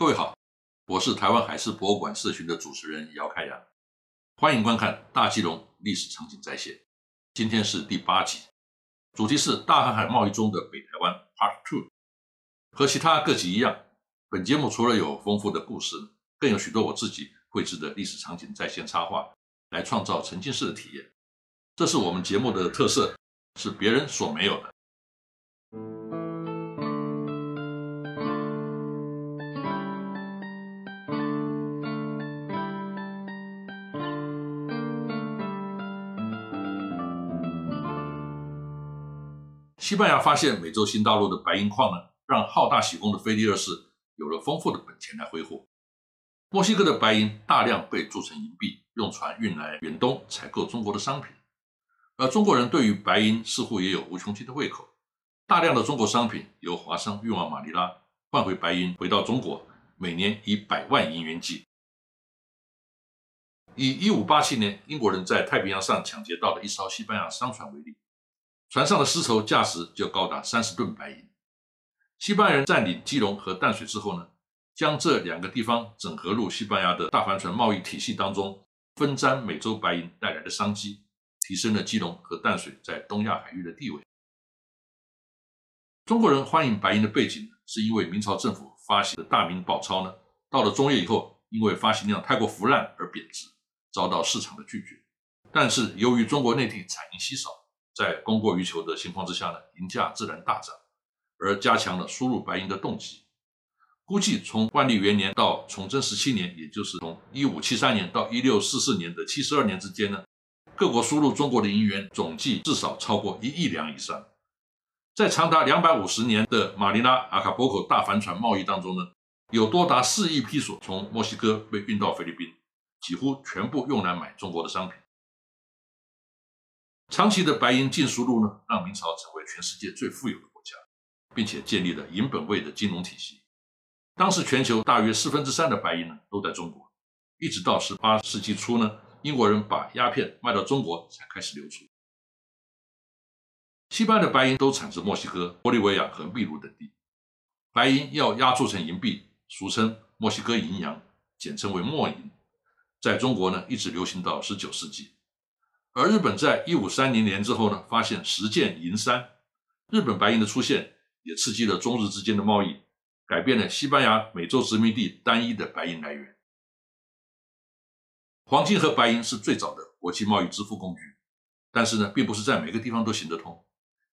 各位好，我是台湾海事博物馆社群的主持人姚开阳，欢迎观看大基隆历史场景再现。今天是第八集，主题是大航海贸易中的北台湾 Part Two。和其他各集一样，本节目除了有丰富的故事，更有许多我自己绘制的历史场景再现插画，来创造沉浸式的体验。这是我们节目的特色，是别人所没有的。西班牙发现美洲新大陆的白银矿呢，让好大喜功的菲利二世有了丰富的本钱来挥霍。墨西哥的白银大量被铸成银币，用船运来远东采购中国的商品。而中国人对于白银似乎也有无穷尽的胃口，大量的中国商品由华商运往马尼拉，换回白银回到中国，每年以百万银元计。以一五八七年英国人在太平洋上抢劫到的一艘西班牙商船为例，船上的丝绸价值就高达三十吨白银。西班牙人占领基隆和淡水之后呢，将这两个地方整合入西班牙的大帆船贸易体系当中，分占美洲白银带来的商机。提升了基隆和淡水在东亚海域的地位。中国人欢迎白银的背景，是因为明朝政府发行的大明宝钞呢，到了中叶以后，因为发行量太过腐烂而贬值，遭到市场的拒绝。但是由于中国内地产银稀少，在供过于求的情况之下呢，银价自然大涨，而加强了输入白银的动机。估计从万历元年到崇祯十七年，也就是从一五七三年到一六四四年的七十二年之间呢。各国输入中国的银元总计至少超过一亿两以上，在长达两百五十年的马尼拉阿卡波口大帆船贸易当中呢，有多达四亿批索从墨西哥被运到菲律宾，几乎全部用来买中国的商品。长期的白银净输入呢，让明朝成为全世界最富有的国家，并且建立了银本位的金融体系。当时全球大约四分之三的白银呢都在中国，一直到十八世纪初呢。英国人把鸦片卖到中国，才开始流出。西班牙的白银都产自墨西哥、玻利维亚和秘鲁等地。白银要压铸成银币，俗称墨西哥银洋，简称为墨银。在中国呢，一直流行到十九世纪。而日本在一五三零年之后呢，发现十件银山，日本白银的出现也刺激了中日之间的贸易，改变了西班牙美洲殖民地单一的白银来源。黄金和白银是最早的国际贸易支付工具，但是呢，并不是在每个地方都行得通。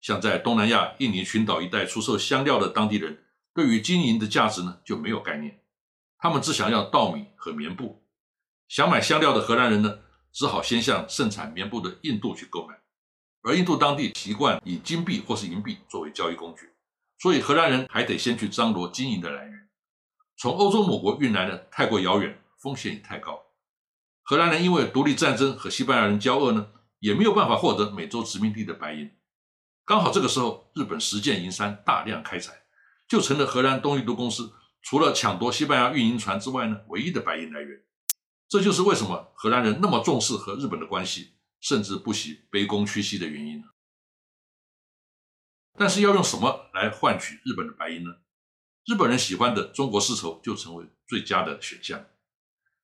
像在东南亚印尼群岛一带出售香料的当地人，对于金银的价值呢就没有概念，他们只想要稻米和棉布。想买香料的荷兰人呢，只好先向盛产棉布的印度去购买，而印度当地习惯以金币或是银币作为交易工具，所以荷兰人还得先去张罗金银的来源。从欧洲某国运来呢，太过遥远，风险也太高。荷兰人因为独立战争和西班牙人交恶呢，也没有办法获得美洲殖民地的白银。刚好这个时候，日本实践银山大量开采，就成了荷兰东印度公司除了抢夺西班牙运银船之外呢，唯一的白银来源。这就是为什么荷兰人那么重视和日本的关系，甚至不惜卑躬屈膝的原因。但是要用什么来换取日本的白银呢？日本人喜欢的中国丝绸就成为最佳的选项。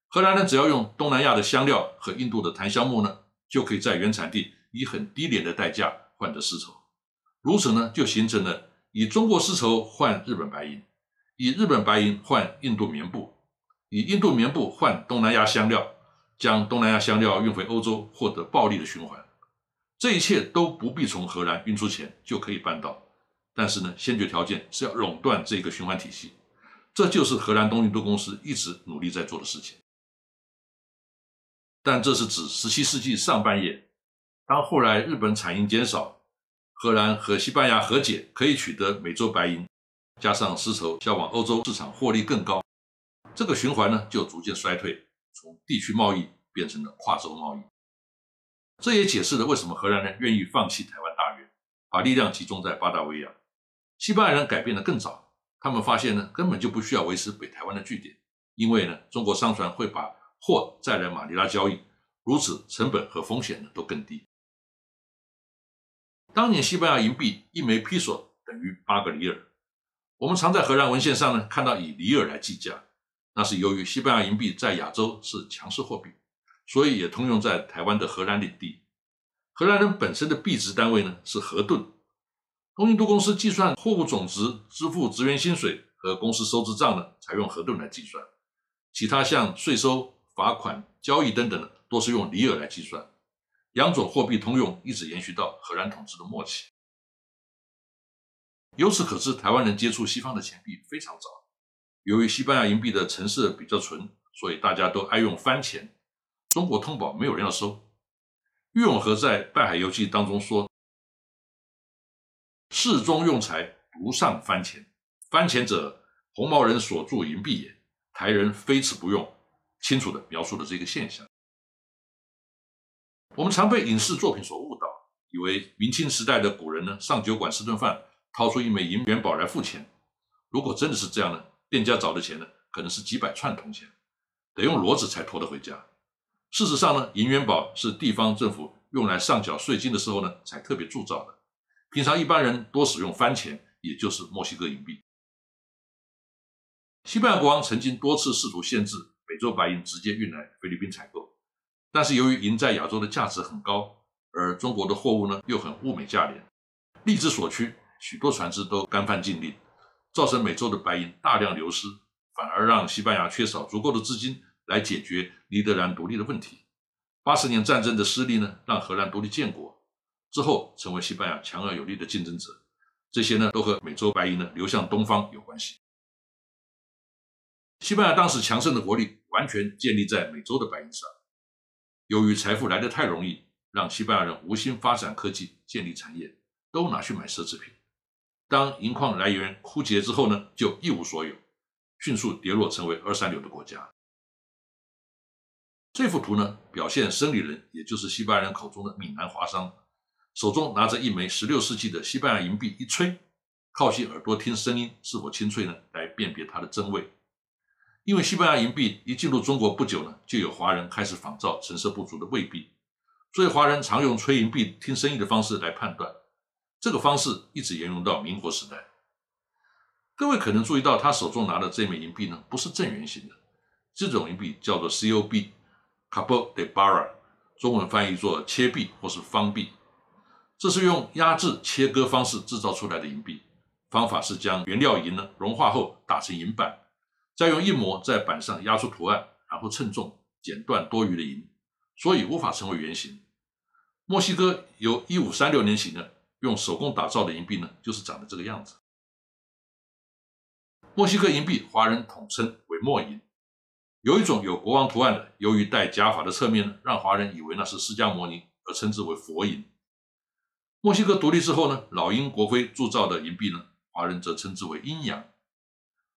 荷兰人只要用东南亚的香料和印度的檀香木呢，就可以在原产地以很低廉的代价换得丝绸。如此呢，就形成了以中国丝绸换日本白银，以日本白银换印度棉布，以印度棉布换东南亚香料，将东南亚香料运回欧洲，获得暴利的循环。这一切都不必从荷兰运出钱就可以办到。但是呢，先决条件是要垄断这个循环体系。这就是荷兰东印度公司一直努力在做的事情。但这是指十七世纪上半叶，当后来日本产银减少，荷兰和西班牙和解，可以取得美洲白银，加上丝绸销往欧洲市场获利更高，这个循环呢就逐渐衰退，从地区贸易变成了跨洲贸易。这也解释了为什么荷兰人愿意放弃台湾大约，把力量集中在巴达维亚。西班牙人改变的更早，他们发现呢根本就不需要维持北台湾的据点，因为呢中国商船会把。货再来马尼拉交易，如此成本和风险呢都更低。当年西班牙银币一枚披索等于八个里尔，我们常在荷兰文献上呢看到以里尔来计价，那是由于西班牙银币在亚洲是强势货币，所以也通用在台湾的荷兰领地。荷兰人本身的币值单位呢是荷盾。东印度公司计算货物总值、支付职员薪水和公司收支账呢，采用荷盾来计算。其他像税收、罚款、交易等等呢，都是用里尔来计算。两种货币通用，一直延续到荷兰统治的末期。由此可知，台湾人接触西方的钱币非常早。由于西班牙银币的成色比较纯，所以大家都爱用番钱。中国通宝没有人要收。郁永和在《拜海游记》当中说：“世中用财，独上番钱。番钱者，红毛人所铸银币也。台人非此不用。”清楚的描述了这个现象。我们常被影视作品所误导，以为明清时代的古人呢，上酒馆吃顿饭，掏出一枚银元宝来付钱。如果真的是这样呢，店家找的钱呢，可能是几百串铜钱，得用骡子才拖得回家。事实上呢，银元宝是地方政府用来上缴税金的时候呢，才特别铸造的。平常一般人多使用番钱，也就是墨西哥银币。西班牙国王曾经多次试图限制美洲白银直接运来菲律宾采购，但是由于银在亚洲的价值很高，而中国的货物呢又很物美价廉，力之所趋，许多船只都干犯禁令，造成美洲的白银大量流失，反而让西班牙缺少足够的资金。来解决尼德兰独立的问题。八十年战争的失利呢，让荷兰独立建国之后，成为西班牙强而有力的竞争者。这些呢，都和美洲白银呢流向东方有关系。西班牙当时强盛的国力完全建立在美洲的白银上。由于财富来得太容易，让西班牙人无心发展科技、建立产业，都拿去买奢侈品。当银矿来源枯竭之后呢，就一无所有，迅速跌落成为二三流的国家。这幅图呢，表现生理人，也就是西班牙人口中的闽南华商，手中拿着一枚16世纪的西班牙银币，一吹，靠近耳朵听声音是否清脆呢，来辨别它的真伪。因为西班牙银币一进入中国不久呢，就有华人开始仿造成色不足的魏币，所以华人常用吹银币听声音的方式来判断。这个方式一直沿用到民国时代。各位可能注意到，他手中拿的这枚银币呢，不是正圆形的，这种银币叫做 COB。Cabo de Bara，中文翻译作切币或是方币，这是用压制切割方式制造出来的银币。方法是将原料银呢融化后打成银板，再用硬模在板上压出图案，然后称重剪断多余的银，所以无法成为圆形。墨西哥由一五三六年起呢，用手工打造的银币呢，就是长得这个样子。墨西哥银币，华人统称为墨银。有一种有国王图案的，由于戴假发的侧面呢，让华人以为那是释迦摩尼，而称之为佛银。墨西哥独立之后呢，老鹰国徽铸造的银币呢，华人则称之为阴阳。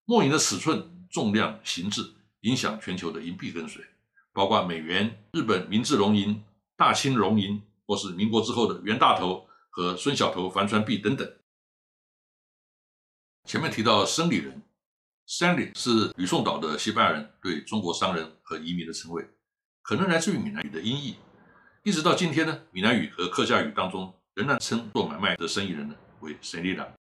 墨银的尺寸、重量、形制影响全球的银币跟随，包括美元、日本明治龙银、大清龙银，或是民国之后的袁大头和孙小头帆船币等等。前面提到生理人。Sandy 是吕宋岛的西班牙人对中国商人和移民的称谓，可能来自于闽南语的音译。一直到今天呢，闽南语和客家语当中仍然称做买卖的生意人呢为 s a n d a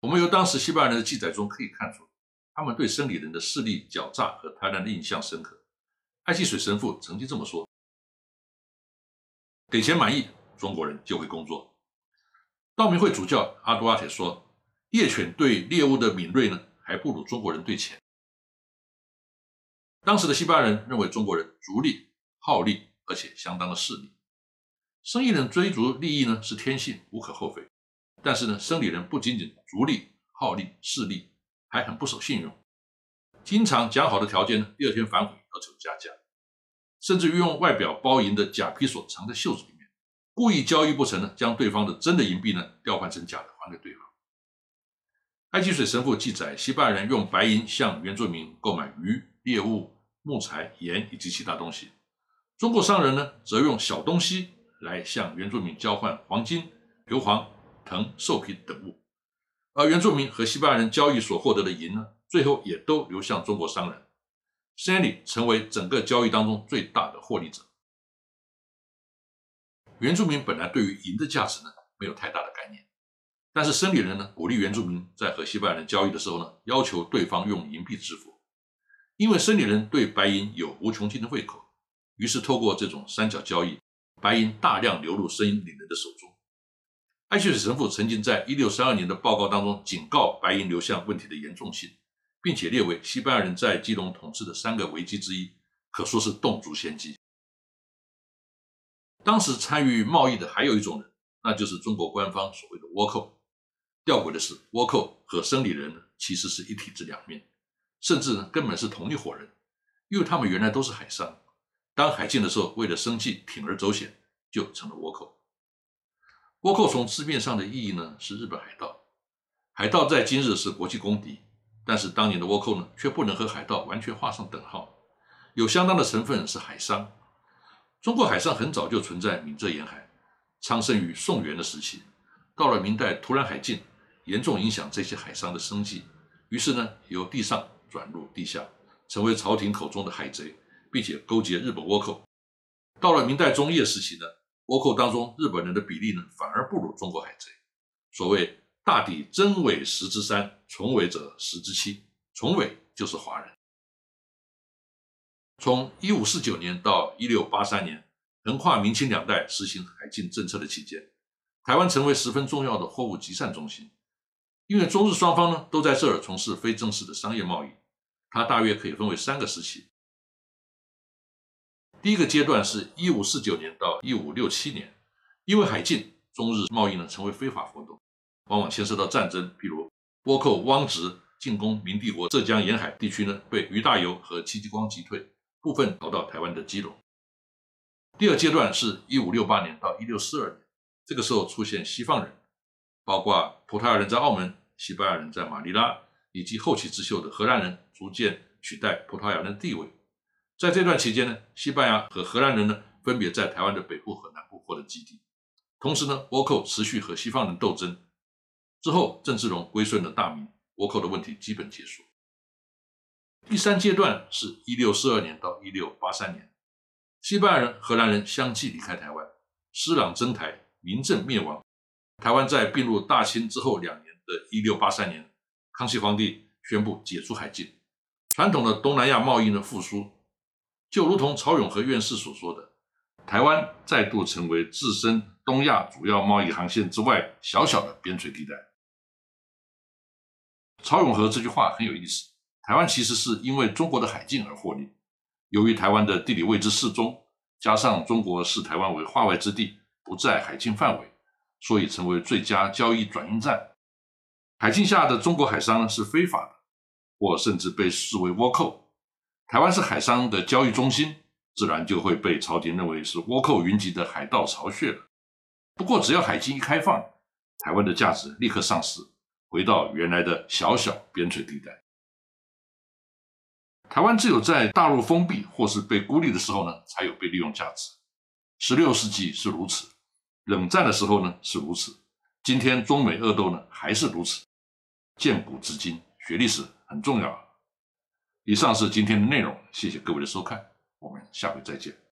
我们由当时西班牙人的记载中可以看出，他们对生理人的势力狡诈和贪婪的印象深刻。爱继水神父曾经这么说：“给钱满意，中国人就会工作。”道明会主教阿杜阿铁说。猎犬对猎物的敏锐呢，还不如中国人对钱。当时的西班牙人认为中国人逐利、好利，而且相当的势利。生意人追逐利益呢是天性，无可厚非。但是呢，生理人不仅仅逐利、好利、势利，还很不守信用，经常讲好的条件呢，第二天反悔要求加价，甚至于用外表包银的假皮索藏在袖子里，故意交易不成呢，将对方的真的银币呢调换成假的还给对方。埃及水神父记载，西班牙人用白银向原住民购买鱼、猎物、木材、盐以及其他东西；中国商人呢，则用小东西来向原住民交换黄金、硫磺、藤、兽皮等物。而原住民和西班牙人交易所获得的银呢，最后也都流向中国商人。Sandy 成为整个交易当中最大的获利者。原住民本来对于银的价值呢，没有太大的概念。但是生理人呢，鼓励原住民在和西班牙人交易的时候呢，要求对方用银币支付，因为生理人对白银有无穷尽的胃口，于是透过这种三角交易，白银大量流入生理人的手中。艾希水神父曾经在一六三二年的报告当中警告白银流向问题的严重性，并且列为西班牙人在基隆统治的三个危机之一，可说是洞烛先机。当时参与贸易的还有一种人，那就是中国官方所谓的倭寇。吊诡的是，倭寇和生理人其实是一体之两面，甚至呢根本是同一伙人，因为他们原来都是海商，当海禁的时候，为了生计铤而走险，就成了倭寇。倭寇从字面上的意义呢是日本海盗，海盗在今日是国际公敌，但是当年的倭寇呢却不能和海盗完全画上等号，有相当的成分是海商。中国海上很早就存在闽浙沿海，昌盛于宋元的时期，到了明代突然海禁。严重影响这些海商的生计，于是呢，由地上转入地下，成为朝廷口中的海贼，并且勾结日本倭寇。到了明代中叶时期呢，倭寇当中日本人的比例呢，反而不如中国海贼。所谓“大抵真伪十之三，从伪者十之七”，从伪就是华人。从一五四九年到一六八三年，横跨明清两代实行海禁政策的期间，台湾成为十分重要的货物集散中心。因为中日双方呢都在这儿从事非正式的商业贸易，它大约可以分为三个时期。第一个阶段是1549年到1567年，因为海禁，中日贸易呢成为非法活动，往往牵涉到战争，譬如倭寇汪直进攻明帝国浙江沿海地区呢，被于大猷和戚继光击退，部分逃到台湾的基隆。第二阶段是1568年到1642年，这个时候出现西方人。包括葡萄牙人在澳门、西班牙人在马尼拉，以及后起之秀的荷兰人逐渐取代葡萄牙人的地位。在这段期间呢，西班牙和荷兰人呢分别在台湾的北部和南部获得基地。同时呢，倭寇持续和西方人斗争。之后，郑芝龙归顺了大明，倭寇的问题基本结束。第三阶段是一六四二年到一六八三年，西班牙人、荷兰人相继离开台湾，施琅征台，明政灭亡。台湾在并入大清之后两年的一六八三年，康熙皇帝宣布解除海禁，传统的东南亚贸易呢复苏，就如同曹永和院士所说的，台湾再度成为自身东亚主要贸易航线之外小小的边陲地带。曹永和这句话很有意思，台湾其实是因为中国的海禁而获利，由于台湾的地理位置适中，加上中国视台湾为化外之地，不在海禁范围。所以成为最佳交易转运站。海禁下的中国海商呢是非法的，或甚至被视为倭寇。台湾是海商的交易中心，自然就会被朝廷认为是倭寇云集的海盗巢穴了。不过，只要海禁一开放，台湾的价值立刻丧失，回到原来的小小边陲地带。台湾只有在大陆封闭或是被孤立的时候呢，才有被利用价值。十六世纪是如此。冷战的时候呢是如此，今天中美恶斗呢还是如此。见古至今，学历史很重要。以上是今天的内容，谢谢各位的收看，我们下回再见。